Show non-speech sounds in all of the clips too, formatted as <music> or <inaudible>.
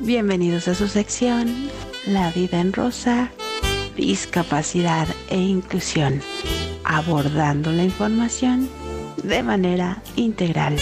Bienvenidos a su sección La vida en rosa, discapacidad e inclusión, abordando la información de manera integral.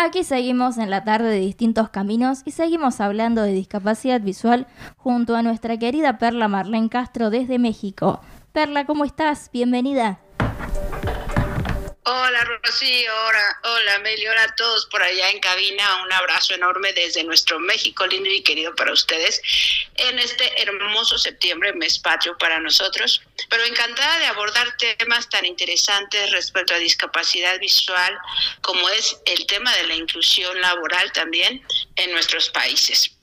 Aquí seguimos en la tarde de distintos caminos y seguimos hablando de discapacidad visual junto a nuestra querida Perla Marlene Castro desde México. Perla, ¿cómo estás? Bienvenida. Hola Rocío, hola, hola Meli, hola a todos por allá en cabina. Un abrazo enorme desde nuestro México lindo y querido para ustedes en este hermoso septiembre, mes patrio para nosotros. Pero encantada de abordar temas tan interesantes respecto a discapacidad visual como es el tema de la inclusión laboral también en nuestros países.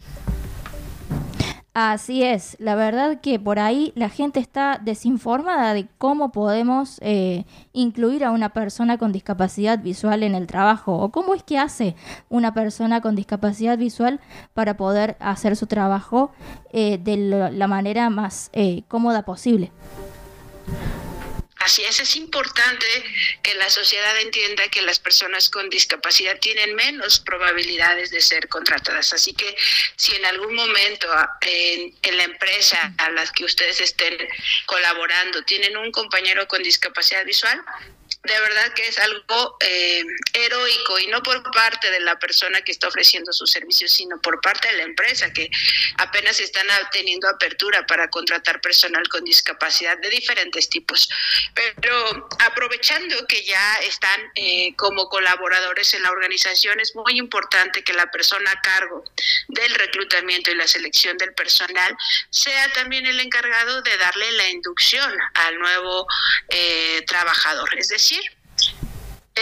Así es, la verdad que por ahí la gente está desinformada de cómo podemos eh, incluir a una persona con discapacidad visual en el trabajo o cómo es que hace una persona con discapacidad visual para poder hacer su trabajo eh, de la manera más eh, cómoda posible. Así es, es importante que la sociedad entienda que las personas con discapacidad tienen menos probabilidades de ser contratadas. Así que si en algún momento ah, en, la empresa a las que ustedes estén colaborando tienen un compañero con discapacidad visual, de verdad que es algo eh, heroico y no por parte de la persona que está ofreciendo sus servicios, sino por parte de la empresa que apenas están teniendo apertura para contratar personal con discapacidad de diferentes tipos. Pero aprovechando que ya están eh, como colaboradores en la organización, es muy importante que la persona a cargo del reclutamiento y la selección del personal sea también el encargado de darle la inducción al nuevo eh, trabajador. Es decir,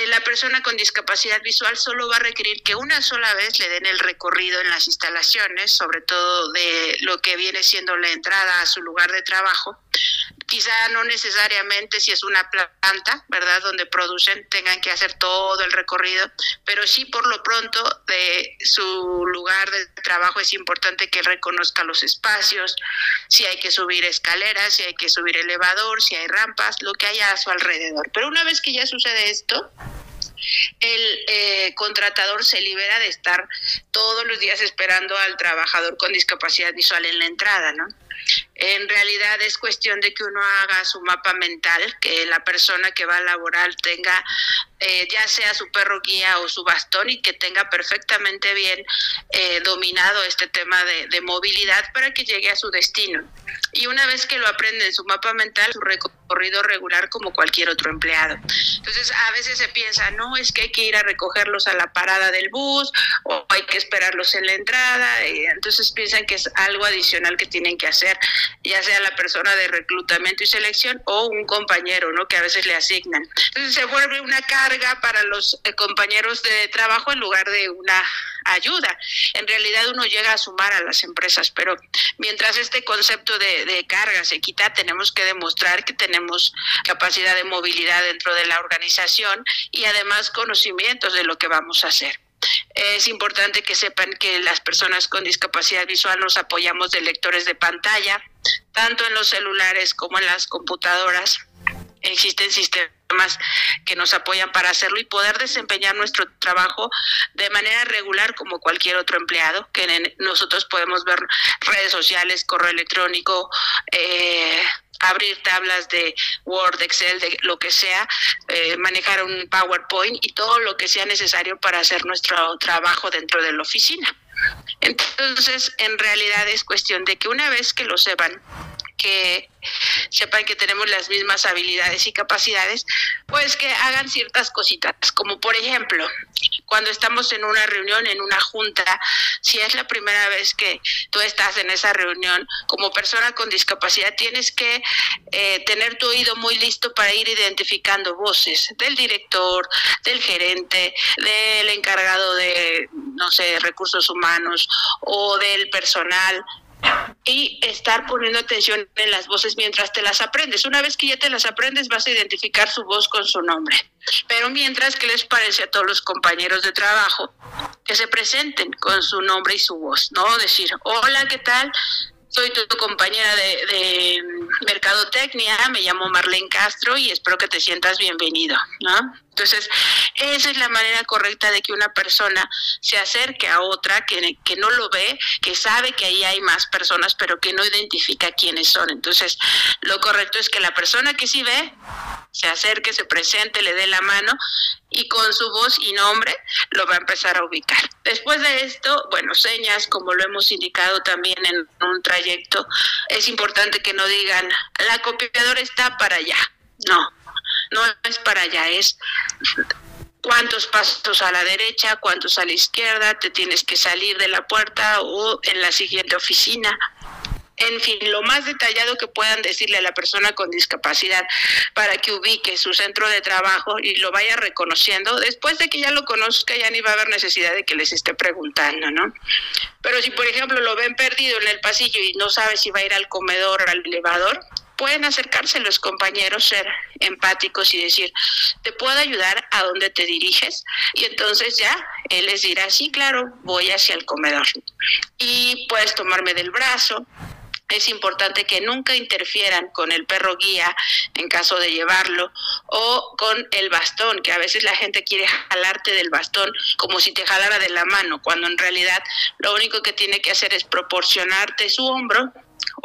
la persona con discapacidad visual solo va a requerir que una sola vez le den el recorrido en las instalaciones, sobre todo de lo que viene siendo la entrada a su lugar de trabajo, quizá no necesariamente si es una planta, ¿verdad?, donde producen, tengan que hacer todo el recorrido, pero sí por lo pronto de su lugar de trabajo es importante que reconozca los espacios, si hay que subir escaleras, si hay que subir elevador, si hay rampas, lo que haya a su alrededor. Pero una vez que ya sucede esto, el eh, contratador se libera de estar todos los días esperando al trabajador con discapacidad visual en la entrada, ¿no? En realidad es cuestión de que uno haga su mapa mental, que la persona que va a laborar tenga eh, ya sea su perro guía o su bastón y que tenga perfectamente bien eh, dominado este tema de, de, movilidad para que llegue a su destino. Y una vez que lo aprende en su mapa mental, su recorrido regular como cualquier otro empleado. Entonces a veces se piensa, no, es que hay que ir a recogerlos a la parada del bus o hay que esperarlos en la entrada. Entonces piensan que es algo adicional que tienen que hacer ya sea la persona de reclutamiento y selección o un compañero, ¿no? Que a veces le asignan. Entonces se vuelve una carga para los eh, compañeros de trabajo en lugar de una ayuda. En realidad uno llega a sumar a las empresas, pero mientras este concepto de, de carga se quita, tenemos que demostrar que tenemos capacidad de movilidad dentro de la organización y además conocimientos de lo que vamos a hacer. Es importante que sepan que las personas con discapacidad visual nos apoyamos de lectores de pantalla, tanto en los celulares como en las computadoras. Existen sistemas que nos apoyan para hacerlo y poder desempeñar nuestro trabajo de manera regular como cualquier otro empleado, que nosotros podemos ver redes sociales, correo electrónico, eh, abrir tablas de Word, Excel, de lo que sea, eh, manejar un PowerPoint y todo lo que sea necesario para hacer nuestro trabajo dentro de la oficina. Entonces, en realidad es cuestión de que una vez que lo sepan, que sepan que tenemos las mismas habilidades y capacidades, pues que hagan ciertas cositas, como por ejemplo, cuando estamos en una reunión, en una junta, si es la primera vez que tú estás en esa reunión, como persona con discapacidad, tienes que eh, tener tu oído muy listo para ir identificando voces del director, del gerente, del encargado de, no sé, recursos humanos o del personal y estar poniendo atención en las voces mientras te las aprendes. Una vez que ya te las aprendes, vas a identificar su voz con su nombre. Pero mientras, ¿qué les parece a todos los compañeros de trabajo que se presenten con su nombre y su voz? ¿No? Decir, hola, ¿qué tal? Soy tu, compañera de, de, Mercadotecnia, me llamo Marlene Castro y espero que te sientas bienvenido, ¿no? Entonces, esa es la manera correcta de que una persona se acerque a otra que, que no lo ve, que sabe que ahí hay más personas, pero que no identifica quiénes son. Entonces, lo correcto es que la persona que sí ve se acerque, se presente, le dé la mano y con su voz y nombre lo va a empezar a ubicar. Después de esto, bueno, señas, como lo hemos indicado también en un trayecto, es importante que no digan, la copiadora está para allá. No, no es para allá, es cuántos pasos a la derecha, cuántos a la izquierda, te tienes que salir de la puerta o en la siguiente oficina. En fin, lo más detallado que puedan decirle a la persona con discapacidad para que ubique su centro de trabajo y lo vaya reconociendo. Después de que ya lo conozca, ya ni va a haber necesidad de que les esté preguntando, ¿no? Pero si, por ejemplo, lo ven perdido en el pasillo y no sabe si va a ir al comedor o al elevador, pueden acercarse los compañeros, ser empáticos y decir, ¿te puedo ayudar a dónde te diriges? Y entonces ya él les dirá, sí, claro, voy hacia el comedor. Y puedes tomarme del brazo, es importante que nunca interfieran con el perro guía en caso de llevarlo o con el bastón, que a veces la gente quiere jalarte del bastón como si te jalara de la mano, cuando en realidad lo único que tiene que hacer es proporcionarte su hombro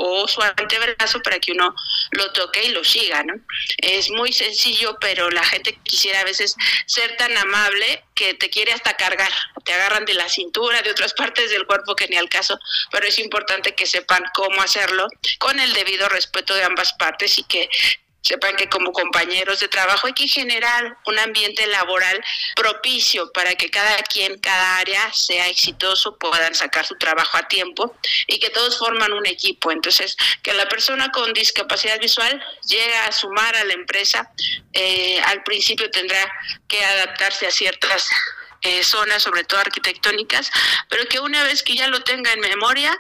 o su antebrazo para que uno lo toque y lo siga, ¿no? Es muy sencillo, pero la gente quisiera a veces ser tan amable que te quiere hasta cargar, te agarran de la cintura, de otras partes del cuerpo que ni al caso, pero es importante que sepan cómo hacerlo con el debido respeto de ambas partes y que Sepan que como compañeros de trabajo hay que generar un ambiente laboral propicio para que cada quien, cada área sea exitoso, puedan sacar su trabajo a tiempo y que todos forman un equipo. Entonces, que la persona con discapacidad visual llegue a sumar a la empresa, eh, al principio tendrá que adaptarse a ciertas eh, zonas, sobre todo arquitectónicas, pero que una vez que ya lo tenga en memoria,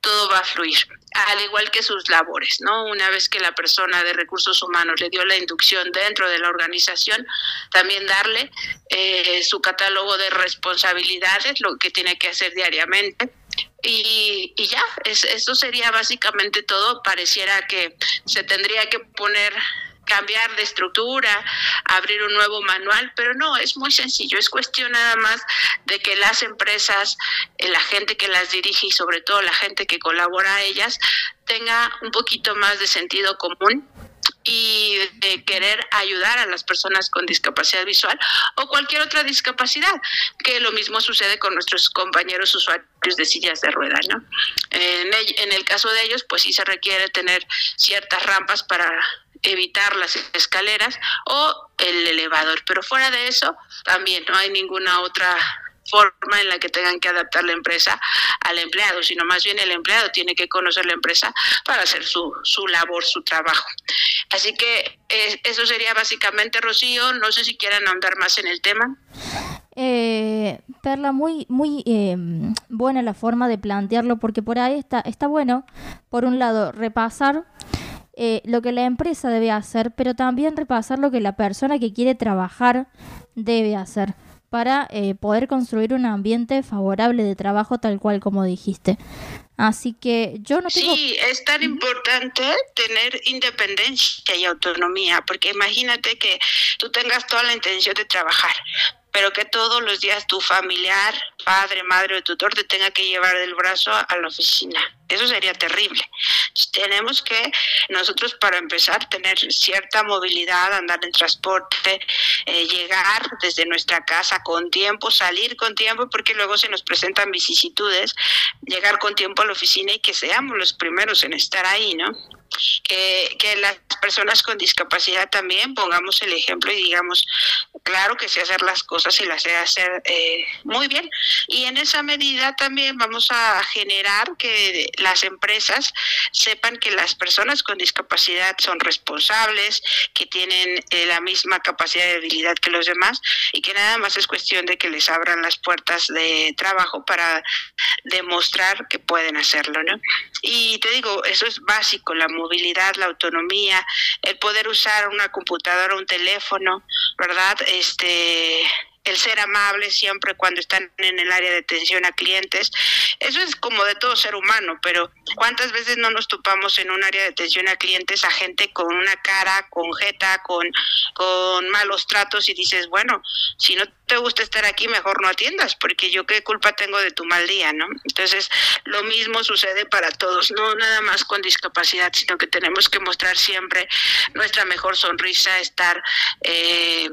todo va a fluir al igual que sus labores, ¿no? Una vez que la persona de recursos humanos le dio la inducción dentro de la organización, también darle eh, su catálogo de responsabilidades, lo que tiene que hacer diariamente. Y, y ya, es, eso sería básicamente todo. Pareciera que se tendría que poner cambiar de estructura, abrir un nuevo manual, pero no, es muy sencillo, es cuestión nada más de que las empresas, eh, la gente que las dirige y sobre todo la gente que colabora a ellas tenga un poquito más de sentido común y de querer ayudar a las personas con discapacidad visual o cualquier otra discapacidad, que lo mismo sucede con nuestros compañeros usuarios de sillas de rueda, ¿no? En el, en el caso de ellos, pues sí se requiere tener ciertas rampas para evitar las escaleras o el elevador. Pero fuera de eso, también no hay ninguna otra forma en la que tengan que adaptar la empresa al empleado, sino más bien el empleado tiene que conocer la empresa para hacer su, su labor, su trabajo. Así que eh, eso sería básicamente, Rocío. No sé si quieran ahondar más en el tema. Eh, Perla, muy, muy eh, buena la forma de plantearlo, porque por ahí está, está bueno, por un lado, repasar eh, lo que la empresa debe hacer, pero también repasar lo que la persona que quiere trabajar debe hacer para eh, poder construir un ambiente favorable de trabajo tal cual como dijiste. Así que yo no tengo... Sí, es tan importante tener independencia y autonomía, porque imagínate que tú tengas toda la intención de trabajar, pero que todos los días tu familiar, padre, madre o tutor te tenga que llevar del brazo a la oficina. Eso sería terrible. Tenemos que nosotros para empezar tener cierta movilidad, andar en transporte, eh, llegar desde nuestra casa con tiempo, salir con tiempo, porque luego se nos presentan vicisitudes, llegar con tiempo a la oficina y que seamos los primeros en estar ahí, ¿no? Que, que las personas con discapacidad también pongamos el ejemplo y digamos, claro que sé hacer las cosas y las sé hacer eh, muy bien. Y en esa medida también vamos a generar que las empresas sepan que las personas con discapacidad son responsables, que tienen eh, la misma capacidad de habilidad que los demás y que nada más es cuestión de que les abran las puertas de trabajo para demostrar que pueden hacerlo, ¿no? Y te digo, eso es básico, la movilidad, la autonomía, el poder usar una computadora, un teléfono, ¿verdad? Este, el ser amable siempre cuando están en el área de atención a clientes. Eso es como de todo ser humano, pero ¿cuántas veces no nos topamos en un área de atención a clientes a gente con una cara, con jeta, con, con malos tratos y dices, bueno, si no te gusta estar aquí, mejor no atiendas, porque yo qué culpa tengo de tu mal día, ¿no? Entonces, lo mismo sucede para todos, no nada más con discapacidad, sino que tenemos que mostrar siempre nuestra mejor sonrisa, estar... Eh,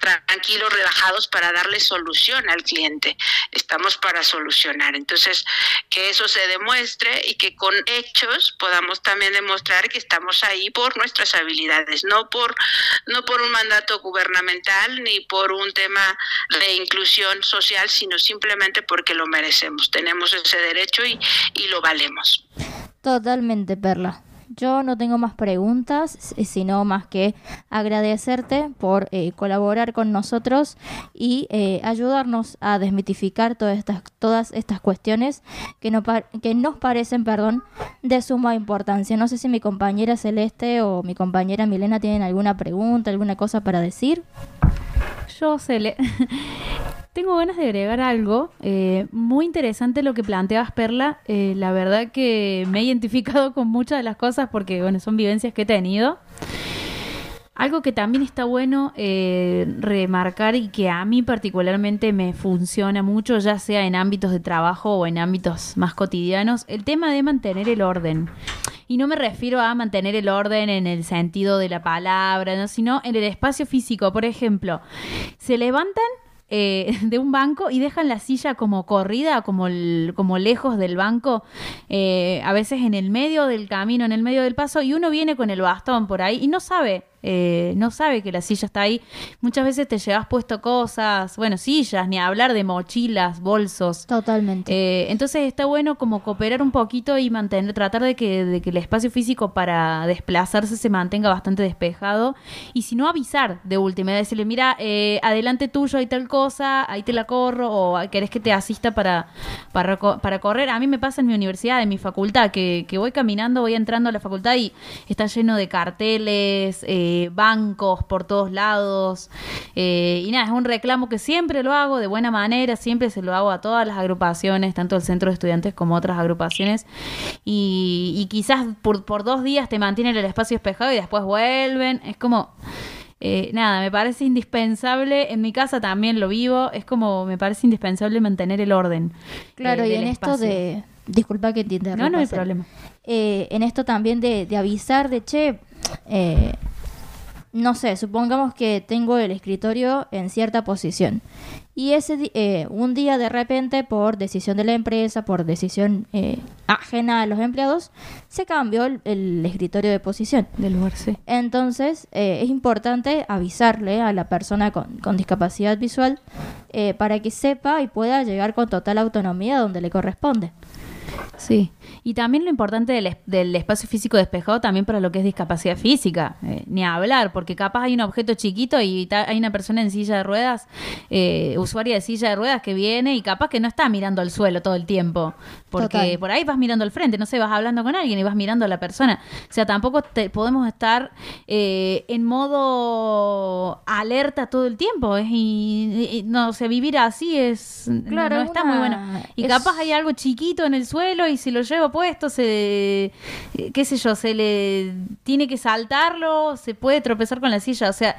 tranquilos, relajados para darle solución al cliente. Estamos para solucionar. Entonces, que eso se demuestre y que con hechos podamos también demostrar que estamos ahí por nuestras habilidades, no por no por un mandato gubernamental ni por un tema de inclusión social, sino simplemente porque lo merecemos. Tenemos ese derecho y, y lo valemos. Totalmente, Perla. Yo no tengo más preguntas, sino más que agradecerte por eh, colaborar con nosotros y eh, ayudarnos a desmitificar todas estas, todas estas cuestiones que, no que nos parecen perdón, de suma importancia. No sé si mi compañera Celeste o mi compañera Milena tienen alguna pregunta, alguna cosa para decir. Yo, Cele, <laughs> tengo ganas de agregar algo. Eh, muy interesante lo que planteabas, Perla. Eh, la verdad que me he identificado con muchas de las cosas porque, son vivencias que he tenido. Algo que también está bueno eh, remarcar y que a mí particularmente me funciona mucho, ya sea en ámbitos de trabajo o en ámbitos más cotidianos, el tema de mantener el orden. Y no me refiero a mantener el orden en el sentido de la palabra, ¿no? sino en el espacio físico. Por ejemplo, se levantan eh, <laughs> de un banco y dejan la silla como corrida, como, como lejos del banco, eh, a veces en el medio del camino, en el medio del paso, y uno viene con el bastón por ahí y no sabe eh, no sabe que la silla está ahí. Muchas veces te llevas puesto cosas, bueno, sillas, ni hablar de mochilas, bolsos. Totalmente. Eh, entonces está bueno como cooperar un poquito y mantener, tratar de que, de que el espacio físico para desplazarse se mantenga bastante despejado. Y si no, avisar de última, decirle, mira, eh, adelante tuyo hay tal cosa, ahí te la corro, o querés que te asista para, para, para correr. A mí me pasa en mi universidad, en mi facultad, que, que voy caminando, voy entrando a la facultad y está lleno de carteles, eh, eh, bancos por todos lados. Eh, y nada, es un reclamo que siempre lo hago de buena manera, siempre se lo hago a todas las agrupaciones, tanto el centro de estudiantes como otras agrupaciones. Y, quizás por, por dos días te mantienen el espacio despejado y después vuelven. Es como... Eh, nada, me parece indispensable, en mi casa también lo vivo, es como me parece indispensable mantener el orden. Claro, y en esto de... Disculpa que te interrumpa. No, no hay problema. en esto también de, de avisar de, che, eh, no sé, supongamos que tengo el escritorio en cierta posición y ese eh, un día de repente por decisión de la empresa, por decisión eh, ajena a los empleados, se cambió el, escritorio de posición del lugar. Sí. Entonces eh, es importante avisarle a la persona con, con discapacidad visual para que sepa y pueda llegar con total autonomía donde le corresponde. Sí, y también lo importante del, espacio físico despejado también para lo que es discapacidad física, eh, ni hablar, porque capaz hay un objeto chiquito y hay una persona en silla de ruedas, eh, usuaria de silla de ruedas que viene y capaz que no está mirando al suelo todo el tiempo, porque por ahí vas mirando al frente, no sé, vas hablando con alguien y vas mirando a la persona. O sea, tampoco podemos estar eh, en modo alerta todo el tiempo, es, y, no, o sea, vivir así es, claro, no, está muy bueno. Y capaz hay algo chiquito en el suelo y si lo llevo puesto, se, qué sé yo, se le tiene que saltarlo, se puede tropezar con la silla. O sea,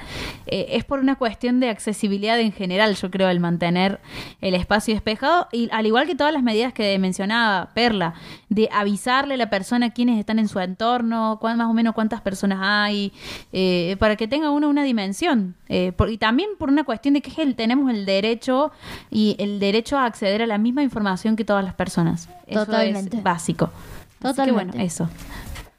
eh, es por una cuestión de accesibilidad en general, yo creo, el mantener el espacio despejado. Y al igual que todas las medidas que mencionaba Perla, de avisarle a la persona quiénes están en su entorno, cuán, más o menos cuántas personas hay, eh, para que tenga uno una dimensión. Eh, y también por una cuestión de que tenemos el derecho y el derecho a acceder a la misma información que todas las personas. Totalmente. es básico. Totalmente. bueno, eso.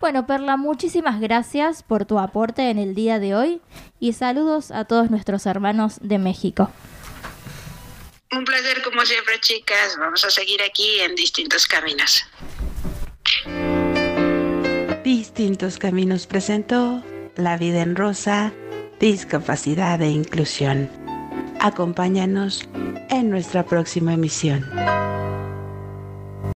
Bueno, Perla, muchísimas gracias por tu aporte en el día de hoy y saludos a todos nuestros hermanos de México. Un placer como siempre, chicas. Vamos a seguir aquí en distintos caminos. Distintos Caminos presentó La vida en rosa, discapacidad e inclusión. Acompáñanos en nuestra próxima emisión.